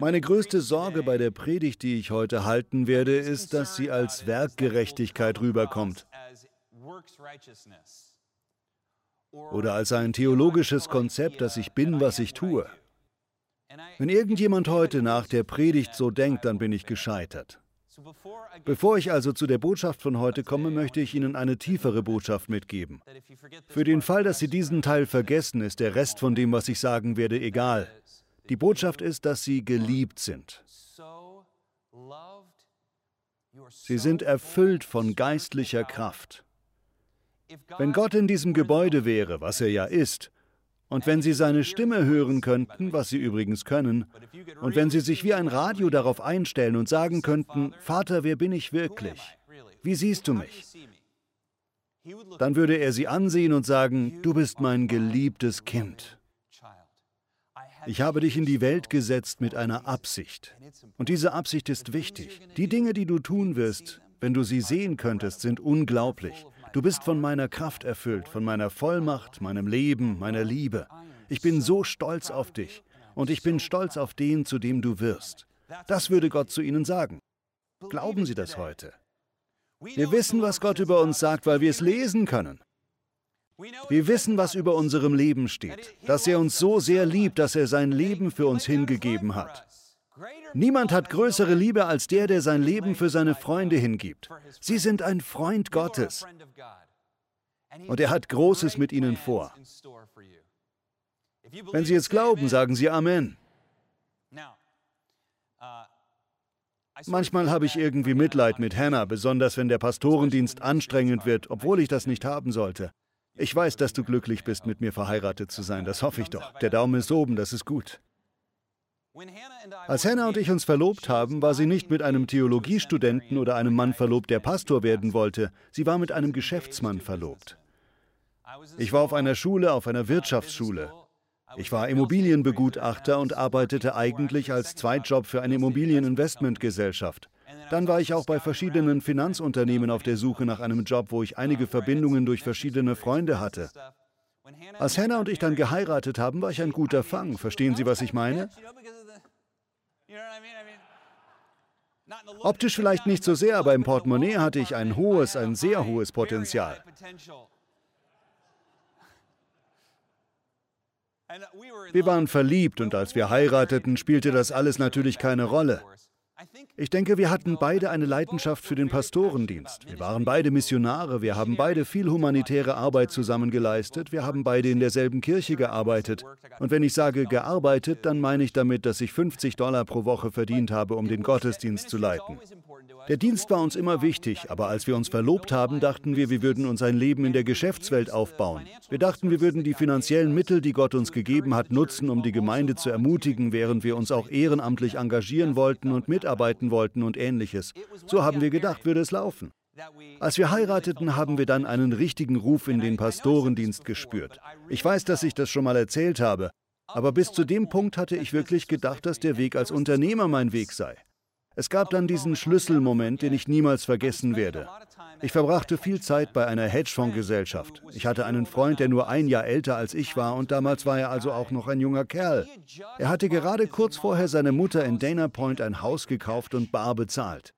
Meine größte Sorge bei der Predigt, die ich heute halten werde, ist, dass sie als Werkgerechtigkeit rüberkommt oder als ein theologisches Konzept, dass ich bin, was ich tue. Wenn irgendjemand heute nach der Predigt so denkt, dann bin ich gescheitert. Bevor ich also zu der Botschaft von heute komme, möchte ich Ihnen eine tiefere Botschaft mitgeben. Für den Fall, dass Sie diesen Teil vergessen, ist der Rest von dem, was ich sagen werde, egal. Die Botschaft ist, dass Sie geliebt sind. Sie sind erfüllt von geistlicher Kraft. Wenn Gott in diesem Gebäude wäre, was er ja ist, und wenn Sie seine Stimme hören könnten, was Sie übrigens können, und wenn Sie sich wie ein Radio darauf einstellen und sagen könnten, Vater, wer bin ich wirklich? Wie siehst du mich? Dann würde er Sie ansehen und sagen, du bist mein geliebtes Kind. Ich habe dich in die Welt gesetzt mit einer Absicht. Und diese Absicht ist wichtig. Die Dinge, die du tun wirst, wenn du sie sehen könntest, sind unglaublich. Du bist von meiner Kraft erfüllt, von meiner Vollmacht, meinem Leben, meiner Liebe. Ich bin so stolz auf dich und ich bin stolz auf den, zu dem du wirst. Das würde Gott zu ihnen sagen. Glauben Sie das heute? Wir wissen, was Gott über uns sagt, weil wir es lesen können. Wir wissen, was über unserem Leben steht, dass er uns so sehr liebt, dass er sein Leben für uns hingegeben hat. Niemand hat größere Liebe als der, der sein Leben für seine Freunde hingibt. Sie sind ein Freund Gottes. Und er hat Großes mit ihnen vor. Wenn Sie es glauben, sagen Sie Amen. Manchmal habe ich irgendwie Mitleid mit Hannah, besonders wenn der Pastorendienst anstrengend wird, obwohl ich das nicht haben sollte. Ich weiß, dass du glücklich bist, mit mir verheiratet zu sein, das hoffe ich doch. Der Daumen ist oben, das ist gut. Als Hannah und ich uns verlobt haben, war sie nicht mit einem Theologiestudenten oder einem Mann verlobt, der Pastor werden wollte. Sie war mit einem Geschäftsmann verlobt. Ich war auf einer Schule, auf einer Wirtschaftsschule. Ich war Immobilienbegutachter und arbeitete eigentlich als Zweitjob für eine Immobilieninvestmentgesellschaft. Dann war ich auch bei verschiedenen Finanzunternehmen auf der Suche nach einem Job, wo ich einige Verbindungen durch verschiedene Freunde hatte. Als Hannah und ich dann geheiratet haben, war ich ein guter Fang. Verstehen Sie, was ich meine? Optisch vielleicht nicht so sehr, aber im Portemonnaie hatte ich ein hohes, ein sehr hohes Potenzial. Wir waren verliebt und als wir heirateten, spielte das alles natürlich keine Rolle. Ich denke, wir hatten beide eine Leidenschaft für den Pastorendienst. Wir waren beide Missionare, wir haben beide viel humanitäre Arbeit zusammen geleistet, wir haben beide in derselben Kirche gearbeitet. Und wenn ich sage gearbeitet, dann meine ich damit, dass ich 50 Dollar pro Woche verdient habe, um den Gottesdienst zu leiten. Der Dienst war uns immer wichtig, aber als wir uns verlobt haben, dachten wir, wir würden uns ein Leben in der Geschäftswelt aufbauen. Wir dachten, wir würden die finanziellen Mittel, die Gott uns gegeben hat, nutzen, um die Gemeinde zu ermutigen, während wir uns auch ehrenamtlich engagieren wollten und mitarbeiten wollten und ähnliches. So haben wir gedacht, würde es laufen. Als wir heirateten, haben wir dann einen richtigen Ruf in den Pastorendienst gespürt. Ich weiß, dass ich das schon mal erzählt habe, aber bis zu dem Punkt hatte ich wirklich gedacht, dass der Weg als Unternehmer mein Weg sei. Es gab dann diesen Schlüsselmoment, den ich niemals vergessen werde. Ich verbrachte viel Zeit bei einer Hedgefondsgesellschaft. Ich hatte einen Freund, der nur ein Jahr älter als ich war und damals war er also auch noch ein junger Kerl. Er hatte gerade kurz vorher seine Mutter in Dana Point ein Haus gekauft und bar bezahlt.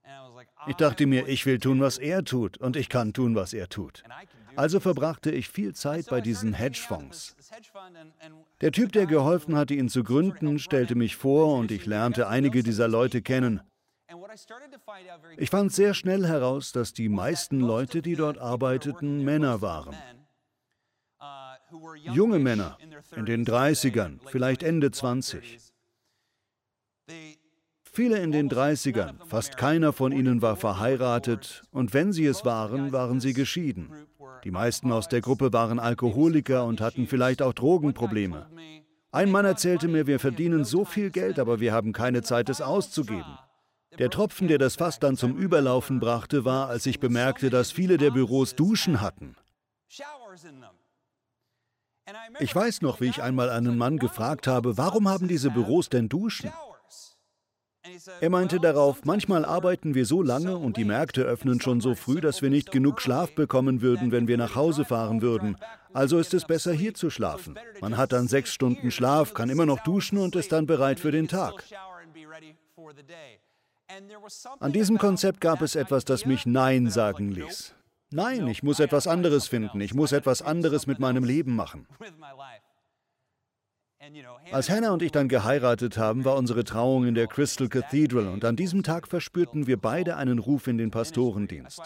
Ich dachte mir, ich will tun, was er tut und ich kann tun, was er tut. Also verbrachte ich viel Zeit bei diesen Hedgefonds. Der Typ, der geholfen hatte, ihn zu gründen, stellte mich vor und ich lernte einige dieser Leute kennen. Ich fand sehr schnell heraus, dass die meisten Leute, die dort arbeiteten, Männer waren. Uh, Junge Männer in den 30ern, vielleicht Ende 20. Viele in den 30ern, fast keiner von ihnen war verheiratet und wenn sie es waren, waren sie geschieden. Die meisten aus der Gruppe waren Alkoholiker und hatten vielleicht auch Drogenprobleme. Ein Mann erzählte mir, wir verdienen so viel Geld, aber wir haben keine Zeit, es auszugeben. Der Tropfen, der das Fass dann zum Überlaufen brachte, war, als ich bemerkte, dass viele der Büros Duschen hatten. Ich weiß noch, wie ich einmal einen Mann gefragt habe, warum haben diese Büros denn Duschen? Er meinte darauf, manchmal arbeiten wir so lange und die Märkte öffnen schon so früh, dass wir nicht genug Schlaf bekommen würden, wenn wir nach Hause fahren würden. Also ist es besser, hier zu schlafen. Man hat dann sechs Stunden Schlaf, kann immer noch duschen und ist dann bereit für den Tag. An diesem Konzept gab es etwas, das mich Nein sagen ließ. Nein, ich muss etwas anderes finden. Ich muss etwas anderes mit meinem Leben machen. Als Hannah und ich dann geheiratet haben, war unsere Trauung in der Crystal Cathedral und an diesem Tag verspürten wir beide einen Ruf in den Pastorendienst.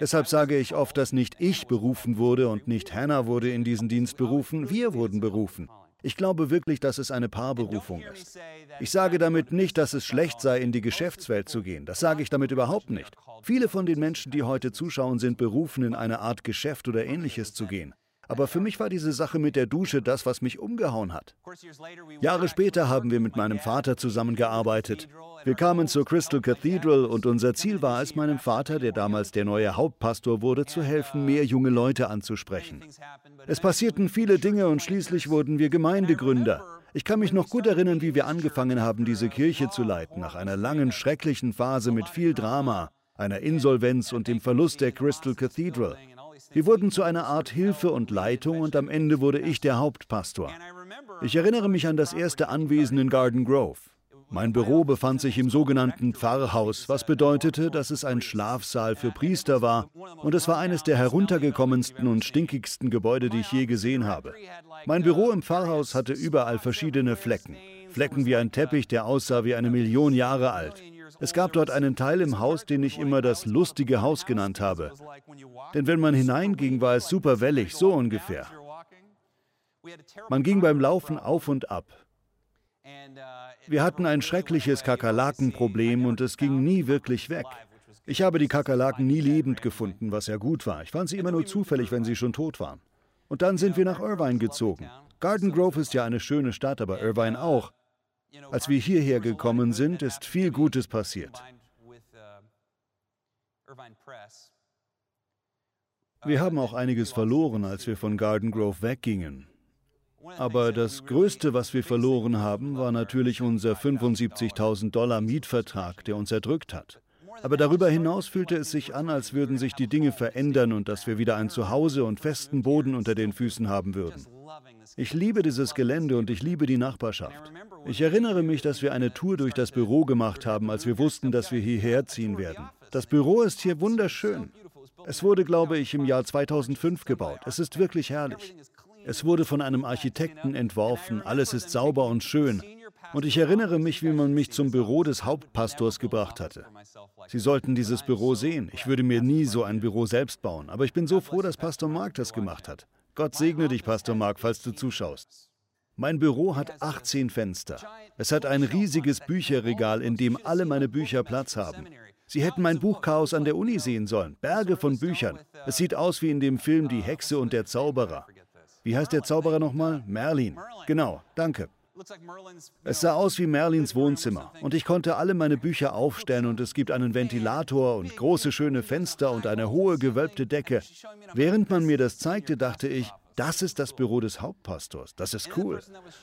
Deshalb sage ich oft, dass nicht ich berufen wurde und nicht Hannah wurde in diesen Dienst berufen, wir wurden berufen. Ich glaube wirklich, dass es eine Paarberufung ist. Ich sage damit nicht, dass es schlecht sei, in die Geschäftswelt zu gehen. Das sage ich damit überhaupt nicht. Viele von den Menschen, die heute zuschauen, sind berufen, in eine Art Geschäft oder ähnliches zu gehen. Aber für mich war diese Sache mit der Dusche das, was mich umgehauen hat. Jahre später haben wir mit meinem Vater zusammengearbeitet. Wir kamen zur Crystal Cathedral und unser Ziel war es, meinem Vater, der damals der neue Hauptpastor wurde, zu helfen, mehr junge Leute anzusprechen. Es passierten viele Dinge und schließlich wurden wir Gemeindegründer. Ich kann mich noch gut erinnern, wie wir angefangen haben, diese Kirche zu leiten, nach einer langen, schrecklichen Phase mit viel Drama, einer Insolvenz und dem Verlust der Crystal Cathedral. Wir wurden zu einer Art Hilfe und Leitung und am Ende wurde ich der Hauptpastor. Ich erinnere mich an das erste Anwesen in Garden Grove. Mein Büro befand sich im sogenannten Pfarrhaus, was bedeutete, dass es ein Schlafsaal für Priester war und es war eines der heruntergekommensten und stinkigsten Gebäude, die ich je gesehen habe. Mein Büro im Pfarrhaus hatte überall verschiedene Flecken. Flecken wie ein Teppich, der aussah wie eine Million Jahre alt. Es gab dort einen Teil im Haus, den ich immer das lustige Haus genannt habe. Denn wenn man hineinging, war es super wellig, so ungefähr. Man ging beim Laufen auf und ab. Wir hatten ein schreckliches Kakerlakenproblem und es ging nie wirklich weg. Ich habe die Kakerlaken nie lebend gefunden, was ja gut war. Ich fand sie immer nur zufällig, wenn sie schon tot waren. Und dann sind wir nach Irvine gezogen. Garden Grove ist ja eine schöne Stadt, aber Irvine auch. Als wir hierher gekommen sind, ist viel Gutes passiert. Wir haben auch einiges verloren, als wir von Garden Grove weggingen. Aber das Größte, was wir verloren haben, war natürlich unser 75.000 Dollar Mietvertrag, der uns erdrückt hat. Aber darüber hinaus fühlte es sich an, als würden sich die Dinge verändern und dass wir wieder ein Zuhause und festen Boden unter den Füßen haben würden. Ich liebe dieses Gelände und ich liebe die Nachbarschaft. Ich erinnere mich, dass wir eine Tour durch das Büro gemacht haben, als wir wussten, dass wir hierher ziehen werden. Das Büro ist hier wunderschön. Es wurde, glaube ich, im Jahr 2005 gebaut. Es ist wirklich herrlich. Es wurde von einem Architekten entworfen, alles ist sauber und schön. Und ich erinnere mich, wie man mich zum Büro des Hauptpastors gebracht hatte. Sie sollten dieses Büro sehen. Ich würde mir nie so ein Büro selbst bauen, aber ich bin so froh, dass Pastor Mark das gemacht hat. Gott segne dich, Pastor Mark, falls du zuschaust. Mein Büro hat 18 Fenster. Es hat ein riesiges Bücherregal, in dem alle meine Bücher Platz haben. Sie hätten mein Buchchaos an der Uni sehen sollen. Berge von Büchern. Es sieht aus wie in dem Film Die Hexe und der Zauberer. Wie heißt der Zauberer nochmal? Merlin. Genau, danke. Es sah aus wie Merlins Wohnzimmer und ich konnte alle meine Bücher aufstellen und es gibt einen Ventilator und große schöne Fenster und eine hohe gewölbte Decke. Während man mir das zeigte, dachte ich, das ist das Büro des Hauptpastors. Das ist cool.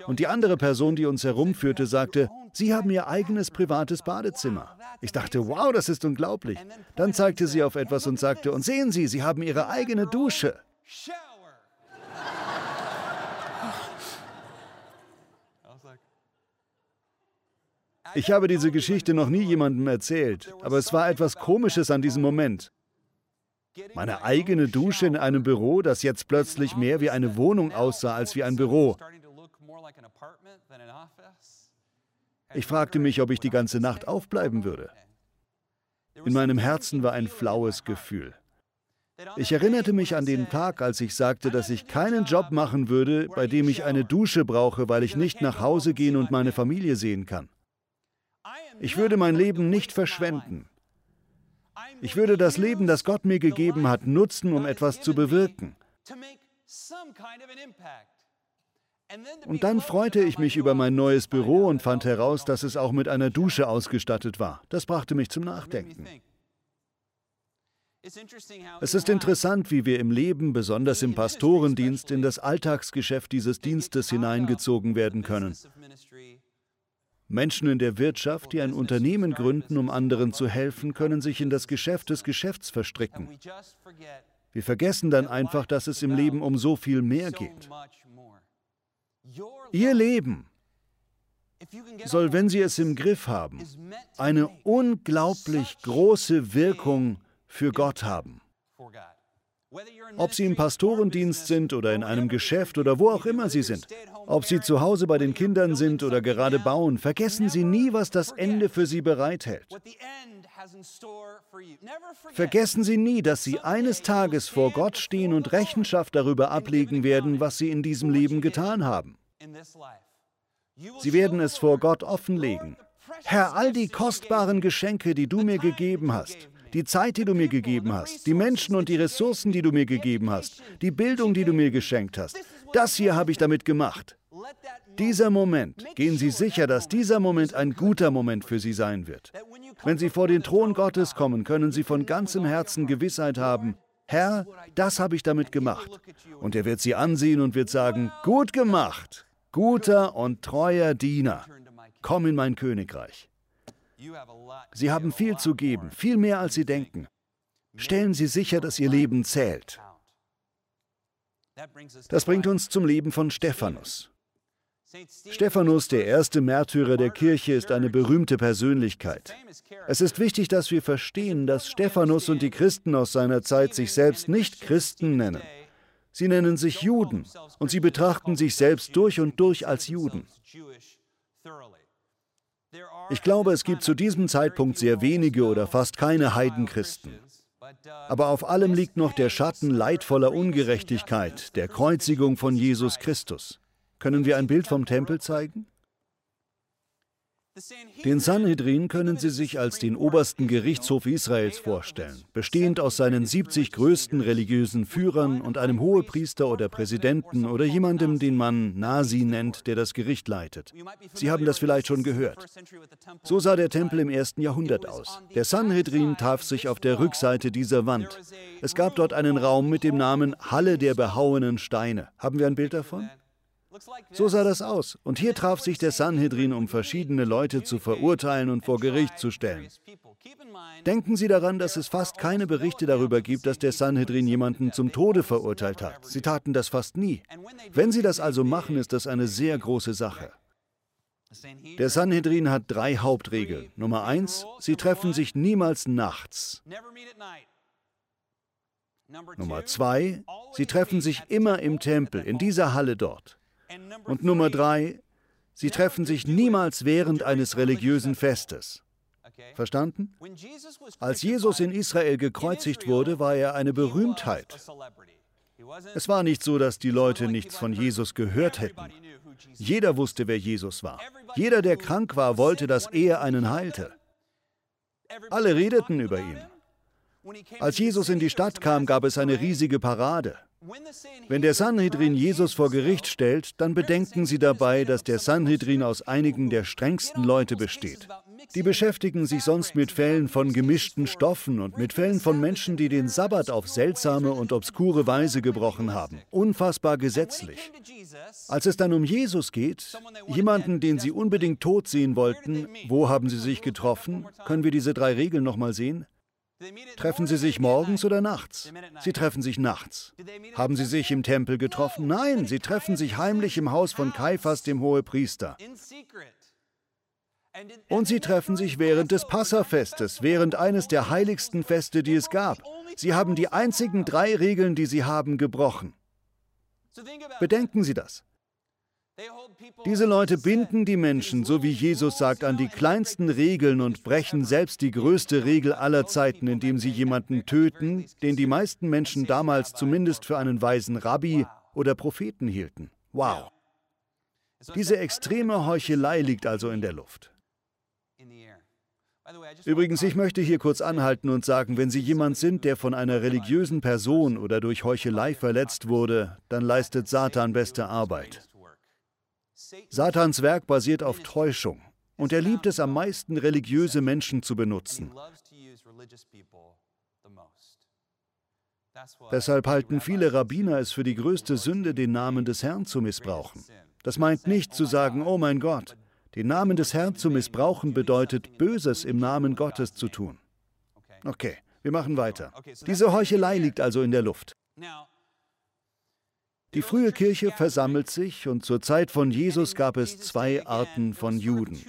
Und die andere Person, die uns herumführte, sagte, Sie haben Ihr eigenes privates Badezimmer. Ich dachte, wow, das ist unglaublich. Dann zeigte sie auf etwas und sagte, und sehen Sie, Sie haben Ihre eigene Dusche. Ich habe diese Geschichte noch nie jemandem erzählt, aber es war etwas Komisches an diesem Moment. Meine eigene Dusche in einem Büro, das jetzt plötzlich mehr wie eine Wohnung aussah als wie ein Büro. Ich fragte mich, ob ich die ganze Nacht aufbleiben würde. In meinem Herzen war ein flaues Gefühl. Ich erinnerte mich an den Tag, als ich sagte, dass ich keinen Job machen würde, bei dem ich eine Dusche brauche, weil ich nicht nach Hause gehen und meine Familie sehen kann. Ich würde mein Leben nicht verschwenden. Ich würde das Leben, das Gott mir gegeben hat, nutzen, um etwas zu bewirken. Und dann freute ich mich über mein neues Büro und fand heraus, dass es auch mit einer Dusche ausgestattet war. Das brachte mich zum Nachdenken. Es ist interessant, wie wir im Leben, besonders im Pastorendienst, in das Alltagsgeschäft dieses Dienstes hineingezogen werden können. Menschen in der Wirtschaft, die ein Unternehmen gründen, um anderen zu helfen, können sich in das Geschäft des Geschäfts verstricken. Wir vergessen dann einfach, dass es im Leben um so viel mehr geht. Ihr Leben soll, wenn Sie es im Griff haben, eine unglaublich große Wirkung für Gott haben. Ob Sie im Pastorendienst sind oder in einem Geschäft oder wo auch immer Sie sind, ob Sie zu Hause bei den Kindern sind oder gerade bauen, vergessen Sie nie, was das Ende für Sie bereithält. Vergessen Sie nie, dass Sie eines Tages vor Gott stehen und Rechenschaft darüber ablegen werden, was Sie in diesem Leben getan haben. Sie werden es vor Gott offenlegen. Herr, all die kostbaren Geschenke, die du mir gegeben hast, die Zeit, die du mir gegeben hast, die Menschen und die Ressourcen, die du mir gegeben hast, die Bildung, die du mir geschenkt hast, das hier habe ich damit gemacht. Dieser Moment, gehen Sie sicher, dass dieser Moment ein guter Moment für Sie sein wird. Wenn Sie vor den Thron Gottes kommen, können Sie von ganzem Herzen Gewissheit haben, Herr, das habe ich damit gemacht. Und er wird Sie ansehen und wird sagen, gut gemacht, guter und treuer Diener, komm in mein Königreich. Sie haben viel zu geben, viel mehr als Sie denken. Stellen Sie sicher, dass Ihr Leben zählt. Das bringt uns zum Leben von Stephanus. Stephanus, der erste Märtyrer der Kirche, ist eine berühmte Persönlichkeit. Es ist wichtig, dass wir verstehen, dass Stephanus und die Christen aus seiner Zeit sich selbst nicht Christen nennen. Sie nennen sich Juden und sie betrachten sich selbst durch und durch als Juden. Ich glaube, es gibt zu diesem Zeitpunkt sehr wenige oder fast keine Heidenchristen. Aber auf allem liegt noch der Schatten leidvoller Ungerechtigkeit, der Kreuzigung von Jesus Christus. Können wir ein Bild vom Tempel zeigen? Den Sanhedrin können Sie sich als den obersten Gerichtshof Israels vorstellen, bestehend aus seinen 70 größten religiösen Führern und einem Hohepriester oder Präsidenten oder jemandem, den man Nasi nennt, der das Gericht leitet. Sie haben das vielleicht schon gehört. So sah der Tempel im ersten Jahrhundert aus. Der Sanhedrin traf sich auf der Rückseite dieser Wand. Es gab dort einen Raum mit dem Namen Halle der behauenen Steine. Haben wir ein Bild davon? So sah das aus. Und hier traf sich der Sanhedrin, um verschiedene Leute zu verurteilen und vor Gericht zu stellen. Denken Sie daran, dass es fast keine Berichte darüber gibt, dass der Sanhedrin jemanden zum Tode verurteilt hat. Sie taten das fast nie. Wenn Sie das also machen, ist das eine sehr große Sache. Der Sanhedrin hat drei Hauptregeln. Nummer eins, sie treffen sich niemals nachts. Nummer zwei, sie treffen sich immer im Tempel, in dieser Halle dort. Und Nummer drei, sie treffen sich niemals während eines religiösen Festes. Verstanden? Als Jesus in Israel gekreuzigt wurde, war er eine Berühmtheit. Es war nicht so, dass die Leute nichts von Jesus gehört hätten. Jeder wusste, wer Jesus war. Jeder, der krank war, wollte, dass er einen heilte. Alle redeten über ihn. Als Jesus in die Stadt kam, gab es eine riesige Parade. Wenn der Sanhedrin Jesus vor Gericht stellt, dann bedenken Sie dabei, dass der Sanhedrin aus einigen der strengsten Leute besteht. Die beschäftigen sich sonst mit Fällen von gemischten Stoffen und mit Fällen von Menschen, die den Sabbat auf seltsame und obskure Weise gebrochen haben. Unfassbar gesetzlich. Als es dann um Jesus geht, jemanden, den sie unbedingt tot sehen wollten, wo haben sie sich getroffen? Können wir diese drei Regeln nochmal sehen? Treffen Sie sich morgens oder nachts? Sie treffen sich nachts. Haben Sie sich im Tempel getroffen? Nein, Sie treffen sich heimlich im Haus von Kaiphas, dem Hohepriester. Und sie treffen sich während des Passafestes, während eines der heiligsten Feste, die es gab. Sie haben die einzigen drei Regeln, die sie haben, gebrochen. Bedenken Sie das. Diese Leute binden die Menschen, so wie Jesus sagt, an die kleinsten Regeln und brechen selbst die größte Regel aller Zeiten, indem sie jemanden töten, den die meisten Menschen damals zumindest für einen weisen Rabbi oder Propheten hielten. Wow. Diese extreme Heuchelei liegt also in der Luft. Übrigens, ich möchte hier kurz anhalten und sagen, wenn Sie jemand sind, der von einer religiösen Person oder durch Heuchelei verletzt wurde, dann leistet Satan beste Arbeit. Satans Werk basiert auf Täuschung und er liebt es am meisten, religiöse Menschen zu benutzen. Deshalb halten viele Rabbiner es für die größte Sünde, den Namen des Herrn zu missbrauchen. Das meint nicht zu sagen, oh mein Gott, Den Namen des Herrn zu missbrauchen bedeutet, Böses im Namen Gottes zu tun. Okay, wir machen weiter. Diese Heuchelei liegt also in der Luft. Die frühe Kirche versammelt sich und zur Zeit von Jesus gab es zwei Arten von Juden.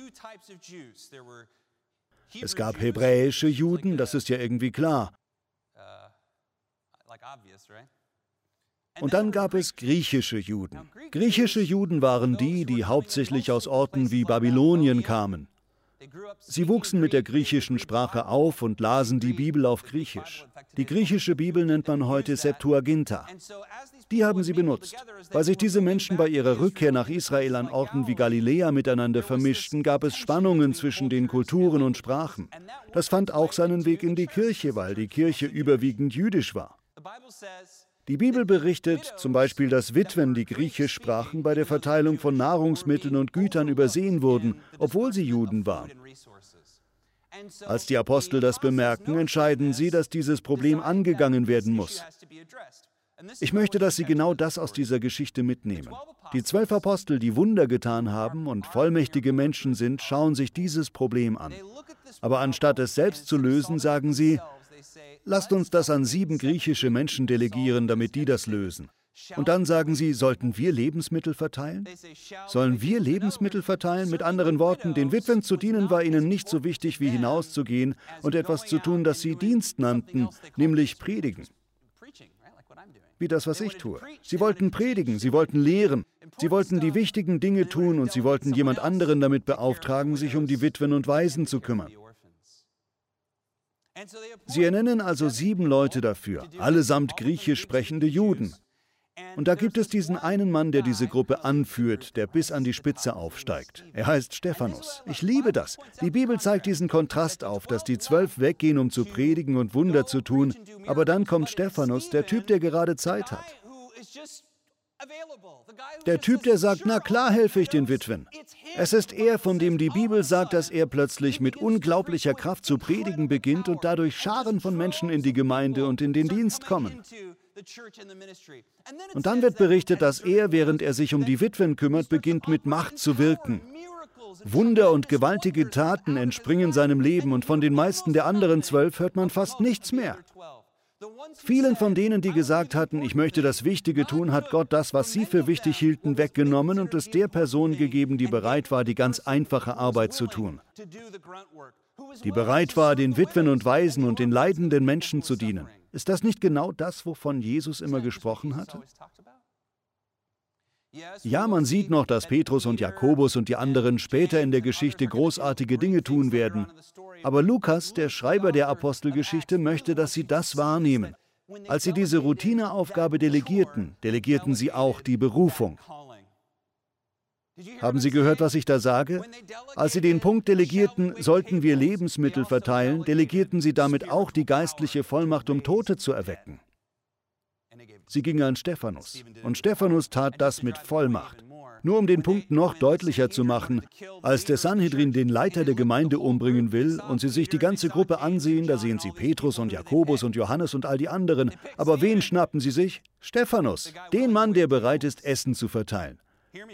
Es gab hebräische Juden, das ist ja irgendwie klar. Und dann gab es griechische Juden. Griechische Juden waren die, die hauptsächlich aus Orten wie Babylonien kamen. Sie wuchsen mit der griechischen Sprache auf und lasen die Bibel auf Griechisch. Die griechische Bibel nennt man heute Septuaginta. Die haben sie benutzt. Weil sich diese Menschen bei ihrer Rückkehr nach Israel an Orten wie Galiläa miteinander vermischten, gab es Spannungen zwischen den Kulturen und Sprachen. Das fand auch seinen Weg in die Kirche, weil die Kirche überwiegend jüdisch war. Die Bibel berichtet zum Beispiel, dass Witwen, die Griechisch sprachen, bei der Verteilung von Nahrungsmitteln und Gütern übersehen wurden, obwohl sie Juden waren. Als die Apostel das bemerken, entscheiden sie, dass dieses Problem angegangen werden muss. Ich möchte, dass Sie genau das aus dieser Geschichte mitnehmen. Die zwölf Apostel, die Wunder getan haben und vollmächtige Menschen sind, schauen sich dieses Problem an. Aber anstatt es selbst zu lösen, sagen sie, lasst uns das an sieben griechische Menschen delegieren, damit die das lösen. Und dann sagen sie, sollten wir Lebensmittel verteilen? Sollen wir Lebensmittel verteilen? Mit anderen Worten, den Witwen zu dienen war ihnen nicht so wichtig wie hinauszugehen und etwas zu tun, das sie Dienst nannten, nämlich predigen wie das, was ich tue. Sie wollten predigen, sie wollten lehren, sie wollten die wichtigen Dinge tun und sie wollten jemand anderen damit beauftragen, sich um die Witwen und Waisen zu kümmern. Sie ernennen also sieben Leute dafür, allesamt griechisch sprechende Juden. Und da gibt es diesen einen Mann, der diese Gruppe anführt, der bis an die Spitze aufsteigt. Er heißt Stephanus. Ich liebe das. Die Bibel zeigt diesen Kontrast auf, dass die zwölf weggehen, um zu predigen und Wunder zu tun, aber dann kommt Stephanus, der Typ, der gerade Zeit hat. Der Typ, der sagt, na klar helfe ich den Witwen. Es ist er, von dem die Bibel sagt, dass er plötzlich mit unglaublicher Kraft zu predigen beginnt und dadurch Scharen von Menschen in die Gemeinde und in den Dienst kommen. Und dann wird berichtet, dass er, während er sich um die Witwen kümmert, beginnt mit Macht zu wirken. Wunder und gewaltige Taten entspringen seinem Leben und von den meisten der anderen zwölf hört man fast nichts mehr. Vielen von denen, die gesagt hatten, ich möchte das Wichtige tun, hat Gott das, was sie für wichtig hielten, weggenommen und es der Person gegeben, die bereit war, die ganz einfache Arbeit zu tun. Die bereit war, den Witwen und Waisen und den leidenden Menschen zu dienen. Ist das nicht genau das, wovon Jesus immer gesprochen hatte? Ja, man sieht noch, dass Petrus und Jakobus und die anderen später in der Geschichte großartige Dinge tun werden. Aber Lukas, der Schreiber der Apostelgeschichte, möchte, dass sie das wahrnehmen. Als sie diese Routineaufgabe delegierten, delegierten sie auch die Berufung. Haben Sie gehört, was ich da sage? Als Sie den Punkt delegierten, sollten wir Lebensmittel verteilen, delegierten Sie damit auch die geistliche Vollmacht, um Tote zu erwecken. Sie gingen an Stephanus. Und Stephanus tat das mit Vollmacht. Nur um den Punkt noch deutlicher zu machen, als der Sanhedrin den Leiter der Gemeinde umbringen will und sie sich die ganze Gruppe ansehen, da sehen sie Petrus und Jakobus und Johannes und all die anderen. Aber wen schnappen sie sich? Stephanus, den Mann, der bereit ist, Essen zu verteilen.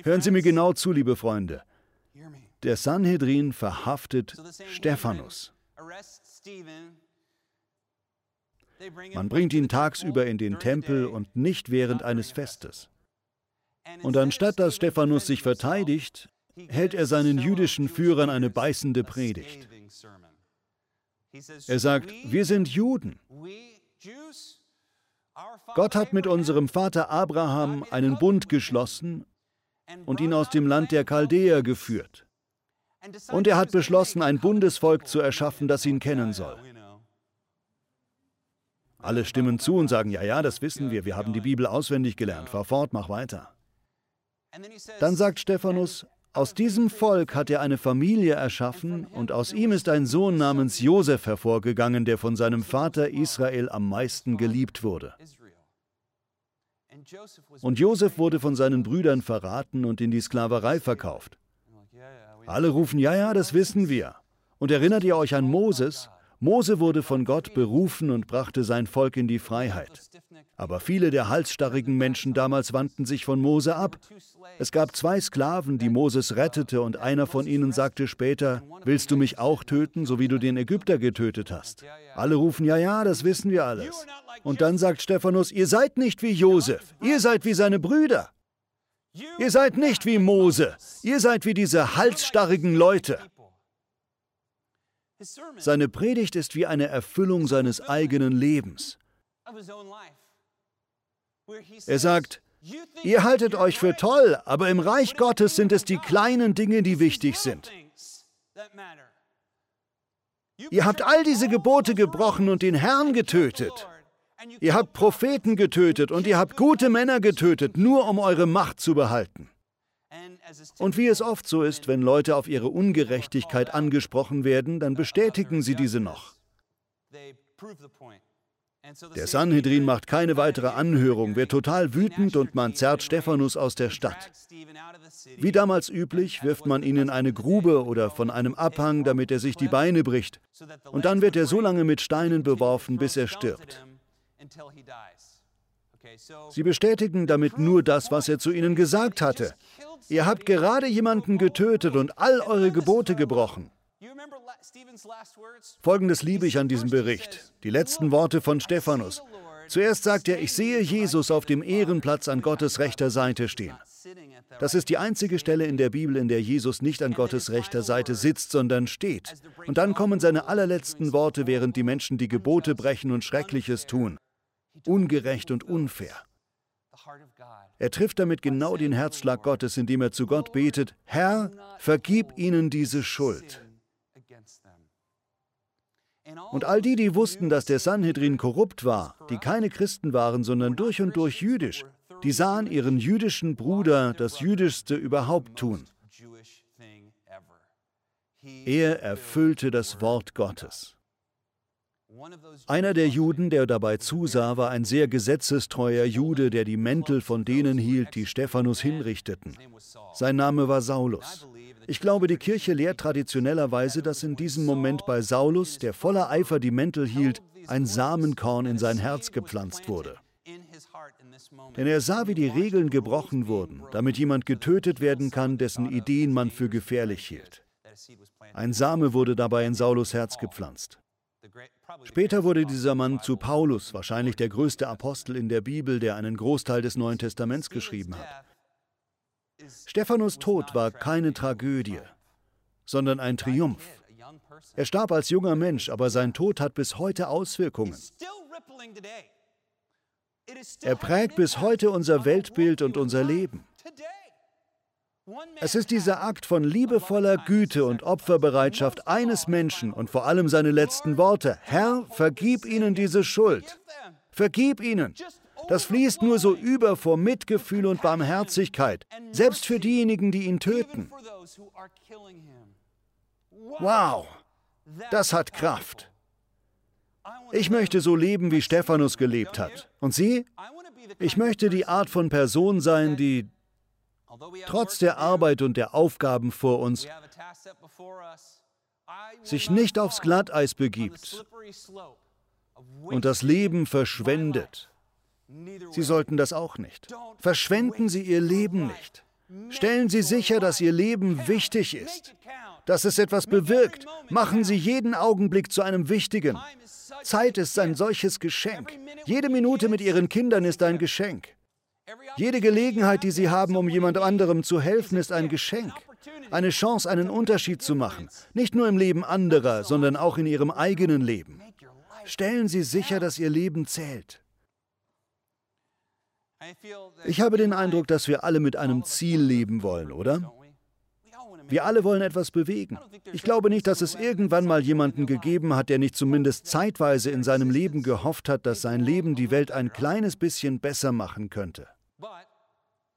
Hören Sie mir genau zu, liebe Freunde. Der Sanhedrin verhaftet Stephanus. Man bringt ihn tagsüber in den Tempel und nicht während eines Festes. Und anstatt dass Stephanus sich verteidigt, hält er seinen jüdischen Führern eine beißende Predigt. Er sagt, wir sind Juden. Gott hat mit unserem Vater Abraham einen Bund geschlossen und ihn aus dem Land der Chaldäer geführt. Und er hat beschlossen, ein Bundesvolk zu erschaffen, das ihn kennen soll. Alle stimmen zu und sagen, ja, ja, das wissen wir, wir haben die Bibel auswendig gelernt, fahr fort, mach weiter. Dann sagt Stephanus, aus diesem Volk hat er eine Familie erschaffen und aus ihm ist ein Sohn namens Josef hervorgegangen, der von seinem Vater Israel am meisten geliebt wurde. Und Josef wurde von seinen Brüdern verraten und in die Sklaverei verkauft. Alle rufen, ja, ja, das wissen wir. Und erinnert ihr euch an Moses? Mose wurde von Gott berufen und brachte sein Volk in die Freiheit. Aber viele der halsstarrigen Menschen damals wandten sich von Mose ab. Es gab zwei Sklaven, die Moses rettete, und einer von ihnen sagte später, Willst du mich auch töten, so wie du den Ägypter getötet hast? Alle rufen, ja, ja, das wissen wir alles. Und dann sagt Stephanus, ihr seid nicht wie Josef, ihr seid wie seine Brüder. Ihr seid nicht wie Mose, ihr seid wie diese halsstarrigen Leute. Seine Predigt ist wie eine Erfüllung seines eigenen Lebens. Er sagt, ihr haltet euch für toll, aber im Reich Gottes sind es die kleinen Dinge, die wichtig sind. Ihr habt all diese Gebote gebrochen und den Herrn getötet. Ihr habt Propheten getötet und ihr habt gute Männer getötet, nur um eure Macht zu behalten. Und wie es oft so ist, wenn Leute auf ihre Ungerechtigkeit angesprochen werden, dann bestätigen sie diese noch. Der Sanhedrin macht keine weitere Anhörung, wird total wütend und man zerrt Stephanus aus der Stadt. Wie damals üblich, wirft man ihn in eine Grube oder von einem Abhang, damit er sich die Beine bricht. Und dann wird er so lange mit Steinen beworfen, bis er stirbt. Sie bestätigen damit nur das, was er zu ihnen gesagt hatte. Ihr habt gerade jemanden getötet und all eure Gebote gebrochen. Folgendes liebe ich an diesem Bericht. Die letzten Worte von Stephanus. Zuerst sagt er, ich sehe Jesus auf dem Ehrenplatz an Gottes rechter Seite stehen. Das ist die einzige Stelle in der Bibel, in der Jesus nicht an Gottes rechter Seite sitzt, sondern steht. Und dann kommen seine allerletzten Worte, während die Menschen die Gebote brechen und Schreckliches tun. Ungerecht und unfair. Er trifft damit genau den Herzschlag Gottes, indem er zu Gott betet, Herr, vergib ihnen diese Schuld. Und all die, die wussten, dass der Sanhedrin korrupt war, die keine Christen waren, sondern durch und durch jüdisch, die sahen ihren jüdischen Bruder das Jüdischste überhaupt tun. Er erfüllte das Wort Gottes. Einer der Juden, der dabei zusah, war ein sehr gesetzestreuer Jude, der die Mäntel von denen hielt, die Stephanus hinrichteten. Sein Name war Saulus. Ich glaube, die Kirche lehrt traditionellerweise, dass in diesem Moment bei Saulus, der voller Eifer die Mäntel hielt, ein Samenkorn in sein Herz gepflanzt wurde. Denn er sah, wie die Regeln gebrochen wurden, damit jemand getötet werden kann, dessen Ideen man für gefährlich hielt. Ein Same wurde dabei in Saulus Herz gepflanzt. Später wurde dieser Mann zu Paulus, wahrscheinlich der größte Apostel in der Bibel, der einen Großteil des Neuen Testaments geschrieben hat. Stephanus Tod war keine Tragödie, sondern ein Triumph. Er starb als junger Mensch, aber sein Tod hat bis heute Auswirkungen. Er prägt bis heute unser Weltbild und unser Leben. Es ist dieser Akt von liebevoller Güte und Opferbereitschaft eines Menschen und vor allem seine letzten Worte. Herr, vergib ihnen diese Schuld. Vergib ihnen. Das fließt nur so über vor Mitgefühl und Barmherzigkeit, selbst für diejenigen, die ihn töten. Wow, das hat Kraft. Ich möchte so leben, wie Stephanus gelebt hat. Und Sie? Ich möchte die Art von Person sein, die trotz der Arbeit und der Aufgaben vor uns sich nicht aufs Glatteis begibt und das Leben verschwendet. Sie sollten das auch nicht. Verschwenden Sie Ihr Leben nicht. Stellen Sie sicher, dass Ihr Leben wichtig ist, dass es etwas bewirkt. Machen Sie jeden Augenblick zu einem wichtigen. Zeit ist ein solches Geschenk. Jede Minute mit Ihren Kindern ist ein Geschenk. Jede Gelegenheit, die Sie haben, um jemand anderem zu helfen, ist ein Geschenk. Eine Chance, einen Unterschied zu machen. Nicht nur im Leben anderer, sondern auch in Ihrem eigenen Leben. Stellen Sie sicher, dass Ihr Leben zählt. Ich habe den Eindruck, dass wir alle mit einem Ziel leben wollen, oder? Wir alle wollen etwas bewegen. Ich glaube nicht, dass es irgendwann mal jemanden gegeben hat, der nicht zumindest zeitweise in seinem Leben gehofft hat, dass sein Leben die Welt ein kleines bisschen besser machen könnte.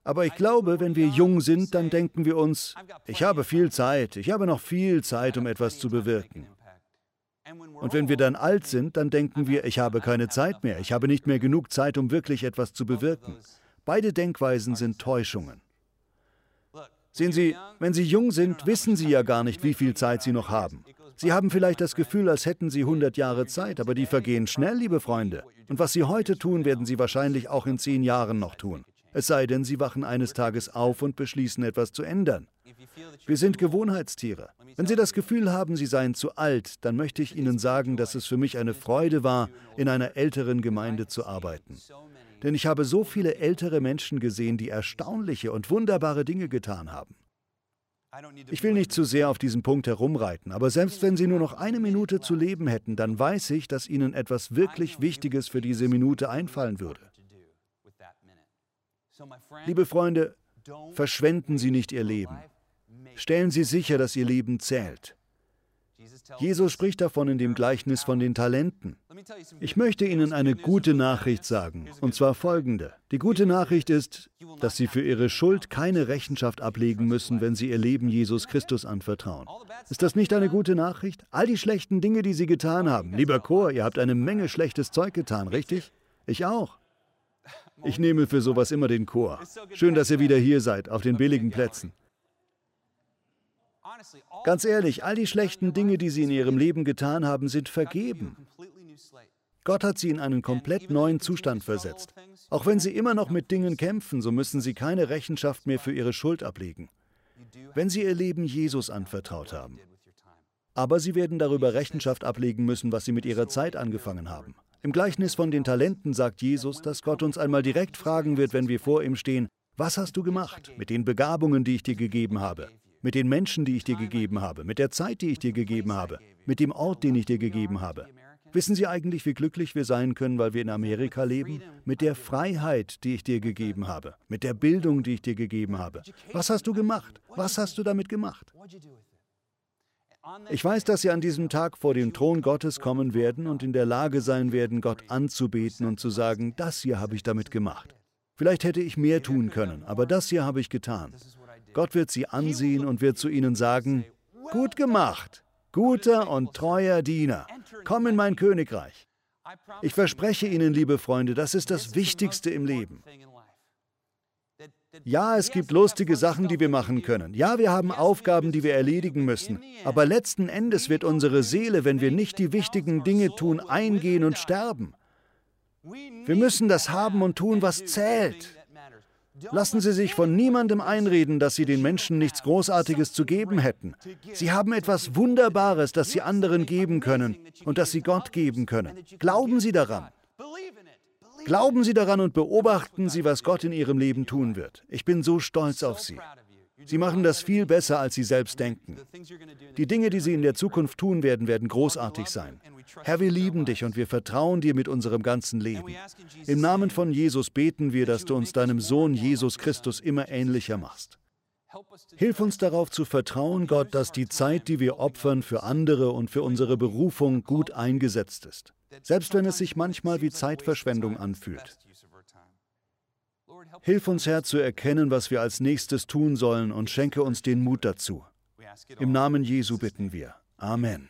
Aber ich glaube, wenn wir jung sind, dann denken wir uns, ich habe viel Zeit, ich habe noch viel Zeit, um etwas zu bewirken. Und wenn wir dann alt sind, dann denken wir, ich habe keine Zeit mehr, ich habe nicht mehr genug Zeit, um wirklich etwas zu bewirken. Beide Denkweisen sind Täuschungen. Sehen Sie, wenn Sie jung sind, wissen Sie ja gar nicht, wie viel Zeit Sie noch haben. Sie haben vielleicht das Gefühl, als hätten Sie 100 Jahre Zeit, aber die vergehen schnell, liebe Freunde. Und was Sie heute tun, werden Sie wahrscheinlich auch in zehn Jahren noch tun. Es sei denn, Sie wachen eines Tages auf und beschließen, etwas zu ändern. Wir sind Gewohnheitstiere. Wenn Sie das Gefühl haben, Sie seien zu alt, dann möchte ich Ihnen sagen, dass es für mich eine Freude war, in einer älteren Gemeinde zu arbeiten. Denn ich habe so viele ältere Menschen gesehen, die erstaunliche und wunderbare Dinge getan haben. Ich will nicht zu sehr auf diesen Punkt herumreiten, aber selbst wenn Sie nur noch eine Minute zu leben hätten, dann weiß ich, dass Ihnen etwas wirklich Wichtiges für diese Minute einfallen würde. Liebe Freunde, verschwenden Sie nicht Ihr Leben. Stellen Sie sicher, dass Ihr Leben zählt. Jesus spricht davon in dem Gleichnis von den Talenten. Ich möchte Ihnen eine gute Nachricht sagen, und zwar folgende. Die gute Nachricht ist, dass Sie für Ihre Schuld keine Rechenschaft ablegen müssen, wenn Sie Ihr Leben Jesus Christus anvertrauen. Ist das nicht eine gute Nachricht? All die schlechten Dinge, die Sie getan haben. Lieber Chor, ihr habt eine Menge schlechtes Zeug getan, richtig? Ich auch. Ich nehme für sowas immer den Chor. Schön, dass ihr wieder hier seid, auf den billigen Plätzen. Ganz ehrlich, all die schlechten Dinge, die sie in ihrem Leben getan haben, sind vergeben. Gott hat sie in einen komplett neuen Zustand versetzt. Auch wenn sie immer noch mit Dingen kämpfen, so müssen sie keine Rechenschaft mehr für ihre Schuld ablegen, wenn sie ihr Leben Jesus anvertraut haben. Aber sie werden darüber Rechenschaft ablegen müssen, was sie mit ihrer Zeit angefangen haben. Im Gleichnis von den Talenten sagt Jesus, dass Gott uns einmal direkt fragen wird, wenn wir vor ihm stehen, was hast du gemacht mit den Begabungen, die ich dir gegeben habe? Mit den Menschen, die ich dir gegeben habe, mit der Zeit, die ich dir gegeben habe, mit dem Ort, den ich dir gegeben habe. Wissen Sie eigentlich, wie glücklich wir sein können, weil wir in Amerika leben? Mit der Freiheit, die ich dir gegeben habe, mit der Bildung, die ich dir gegeben habe. Was hast du gemacht? Was hast du damit gemacht? Ich weiß, dass Sie an diesem Tag vor den Thron Gottes kommen werden und in der Lage sein werden, Gott anzubeten und zu sagen, das hier habe ich damit gemacht. Vielleicht hätte ich mehr tun können, aber das hier habe ich getan. Gott wird sie ansehen und wird zu ihnen sagen, gut gemacht, guter und treuer Diener, komm in mein Königreich. Ich verspreche Ihnen, liebe Freunde, das ist das Wichtigste im Leben. Ja, es gibt lustige Sachen, die wir machen können. Ja, wir haben Aufgaben, die wir erledigen müssen. Aber letzten Endes wird unsere Seele, wenn wir nicht die wichtigen Dinge tun, eingehen und sterben. Wir müssen das haben und tun, was zählt. Lassen Sie sich von niemandem einreden, dass Sie den Menschen nichts Großartiges zu geben hätten. Sie haben etwas Wunderbares, das Sie anderen geben können und das Sie Gott geben können. Glauben Sie daran. Glauben Sie daran und beobachten Sie, was Gott in Ihrem Leben tun wird. Ich bin so stolz auf Sie. Sie machen das viel besser, als Sie selbst denken. Die Dinge, die Sie in der Zukunft tun werden, werden großartig sein. Herr, wir lieben dich und wir vertrauen dir mit unserem ganzen Leben. Im Namen von Jesus beten wir, dass du uns deinem Sohn Jesus Christus immer ähnlicher machst. Hilf uns darauf zu vertrauen, Gott, dass die Zeit, die wir opfern für andere und für unsere Berufung gut eingesetzt ist, selbst wenn es sich manchmal wie Zeitverschwendung anfühlt. Hilf uns, Herr, zu erkennen, was wir als nächstes tun sollen und schenke uns den Mut dazu. Im Namen Jesu bitten wir. Amen.